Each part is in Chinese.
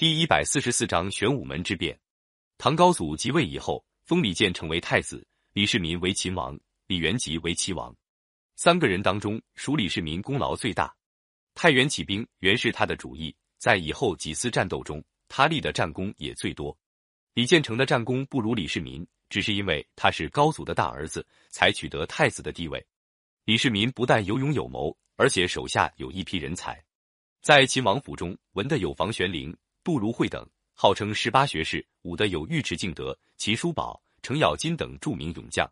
第一百四十四章玄武门之变。唐高祖即位以后，封李建成为太子，李世民为秦王，李元吉为齐王。三个人当中，属李世民功劳最大。太原起兵原是他的主意，在以后几次战斗中，他立的战功也最多。李建成的战功不如李世民，只是因为他是高祖的大儿子，才取得太子的地位。李世民不但有勇有谋，而且手下有一批人才，在秦王府中，文的有房玄龄。杜如晦等号称十八学士，武的有尉迟敬德、齐叔宝、程咬金等著名勇将。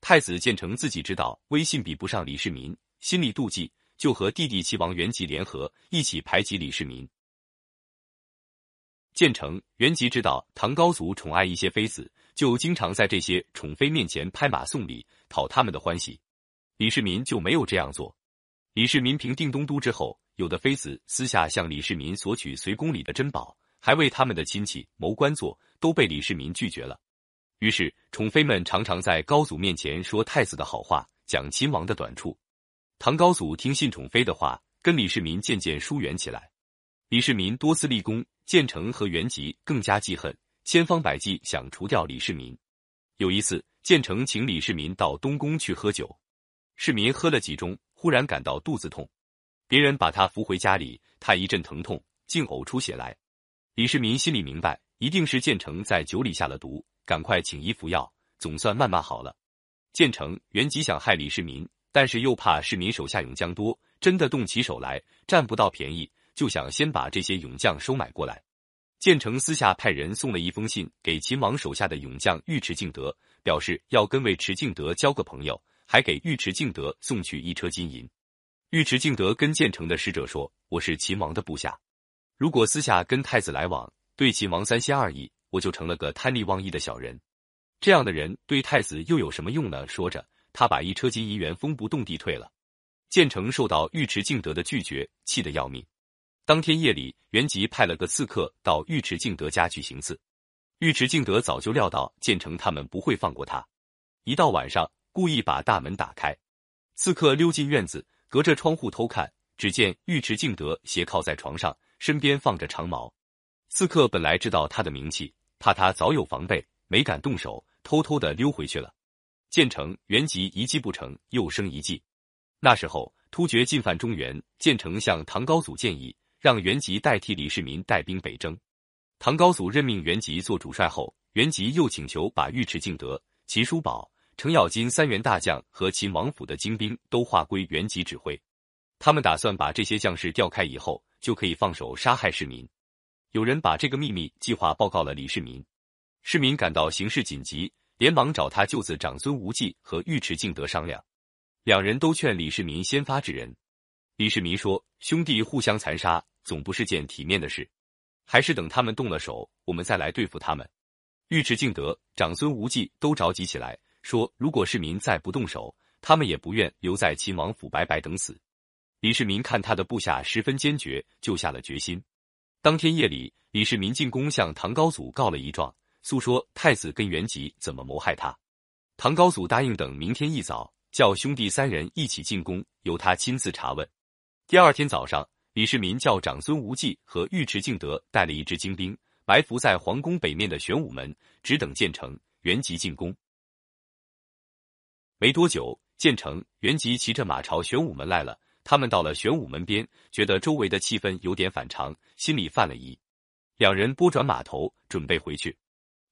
太子建成自己知道威信比不上李世民，心里妒忌，就和弟弟齐王元吉联合，一起排挤李世民。建成、元吉知道唐高祖宠爱一些妃子，就经常在这些宠妃面前拍马送礼，讨他们的欢喜。李世民就没有这样做。李世民平定东都之后。有的妃子私下向李世民索取随宫里的珍宝，还为他们的亲戚谋官做，都被李世民拒绝了。于是宠妃们常常在高祖面前说太子的好话，讲秦王的短处。唐高祖听信宠妃的话，跟李世民渐渐疏远起来。李世民多次立功，建成和元吉更加记恨，千方百计想除掉李世民。有一次，建成请李世民到东宫去喝酒，世民喝了几盅，忽然感到肚子痛。别人把他扶回家里，他一阵疼痛，竟呕出血来。李世民心里明白，一定是建成在酒里下了毒，赶快请医服药，总算慢慢好了。建成原极想害李世民，但是又怕世民手下勇将多，真的动起手来占不到便宜，就想先把这些勇将收买过来。建成私下派人送了一封信给秦王手下的勇将尉迟敬德，表示要跟尉迟敬德交个朋友，还给尉迟敬德送去一车金银。尉迟敬德跟建成的使者说：“我是秦王的部下，如果私下跟太子来往，对秦王三心二意，我就成了个贪利忘义的小人。这样的人对太子又有什么用呢？”说着，他把一车金银元封不动地退了。建成受到尉迟敬德的拒绝，气得要命。当天夜里，元吉派了个刺客到尉迟敬德家去行刺。尉迟敬德早就料到建成他们不会放过他，一到晚上，故意把大门打开，刺客溜进院子。隔着窗户偷看，只见尉迟敬德斜靠在床上，身边放着长矛。刺客本来知道他的名气，怕他早有防备，没敢动手，偷偷的溜回去了。建成、元吉一计不成，又生一计。那时候突厥进犯中原，建成向唐高祖建议，让元吉代替李世民带兵北征。唐高祖任命元吉做主帅后，元吉又请求把尉迟敬德、齐叔宝。程咬金三员大将和秦王府的精兵都划归元吉指挥，他们打算把这些将士调开以后，就可以放手杀害市民。有人把这个秘密计划报告了李世民，世民感到形势紧急，连忙找他舅子长孙无忌和尉迟敬德商量。两人都劝李世民先发制人。李世民说：“兄弟互相残杀，总不是件体面的事，还是等他们动了手，我们再来对付他们。”尉迟敬德、长孙无忌都着急起来。说：“如果市民再不动手，他们也不愿留在秦王府白白等死。”李世民看他的部下十分坚决，就下了决心。当天夜里，李世民进宫向唐高祖告了一状，诉说太子跟元吉怎么谋害他。唐高祖答应等明天一早叫兄弟三人一起进宫，由他亲自查问。第二天早上，李世民叫长孙无忌和尉迟敬德带了一支精兵，埋伏在皇宫北面的玄武门，只等建成、元吉进宫。没多久，建成、元吉骑着马朝玄武门来了。他们到了玄武门边，觉得周围的气氛有点反常，心里犯了疑。两人拨转马头，准备回去。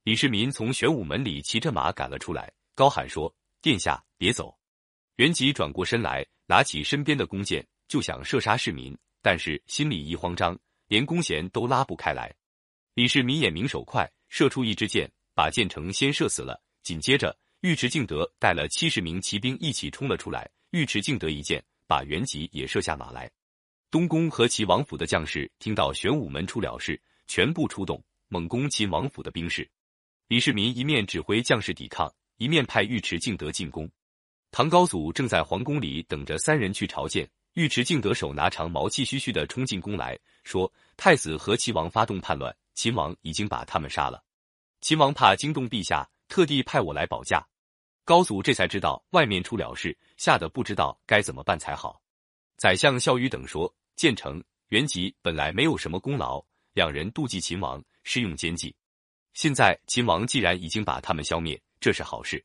李世民从玄武门里骑着马赶了出来，高喊说：“殿下，别走！”元吉转过身来，拿起身边的弓箭，就想射杀市民，但是心里一慌张，连弓弦都拉不开来。李世民眼明手快，射出一支箭，把建成先射死了。紧接着，尉迟敬德带了七十名骑兵一起冲了出来，尉迟敬德一箭把元吉也射下马来。东宫和齐王府的将士听到玄武门出了事，全部出动猛攻秦王府的兵士。李世民一面指挥将士抵抗，一面派尉迟敬德进攻。唐高祖正在皇宫里等着三人去朝见，尉迟敬德手拿长矛，气吁吁的冲进宫来说：“太子和齐王发动叛乱，秦王已经把他们杀了。秦王怕惊动陛下。”特地派我来保驾，高祖这才知道外面出了事，吓得不知道该怎么办才好。宰相萧瑜等说，建成、元吉本来没有什么功劳，两人妒忌秦王，施用奸计。现在秦王既然已经把他们消灭，这是好事。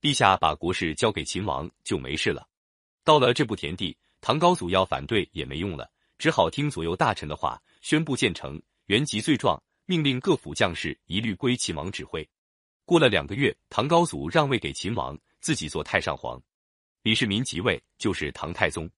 陛下把国事交给秦王就没事了。到了这步田地，唐高祖要反对也没用了，只好听左右大臣的话，宣布建成，原籍罪状，命令各府将士一律归秦王指挥。过了两个月，唐高祖让位给秦王，自己做太上皇。李世民即位，就是唐太宗。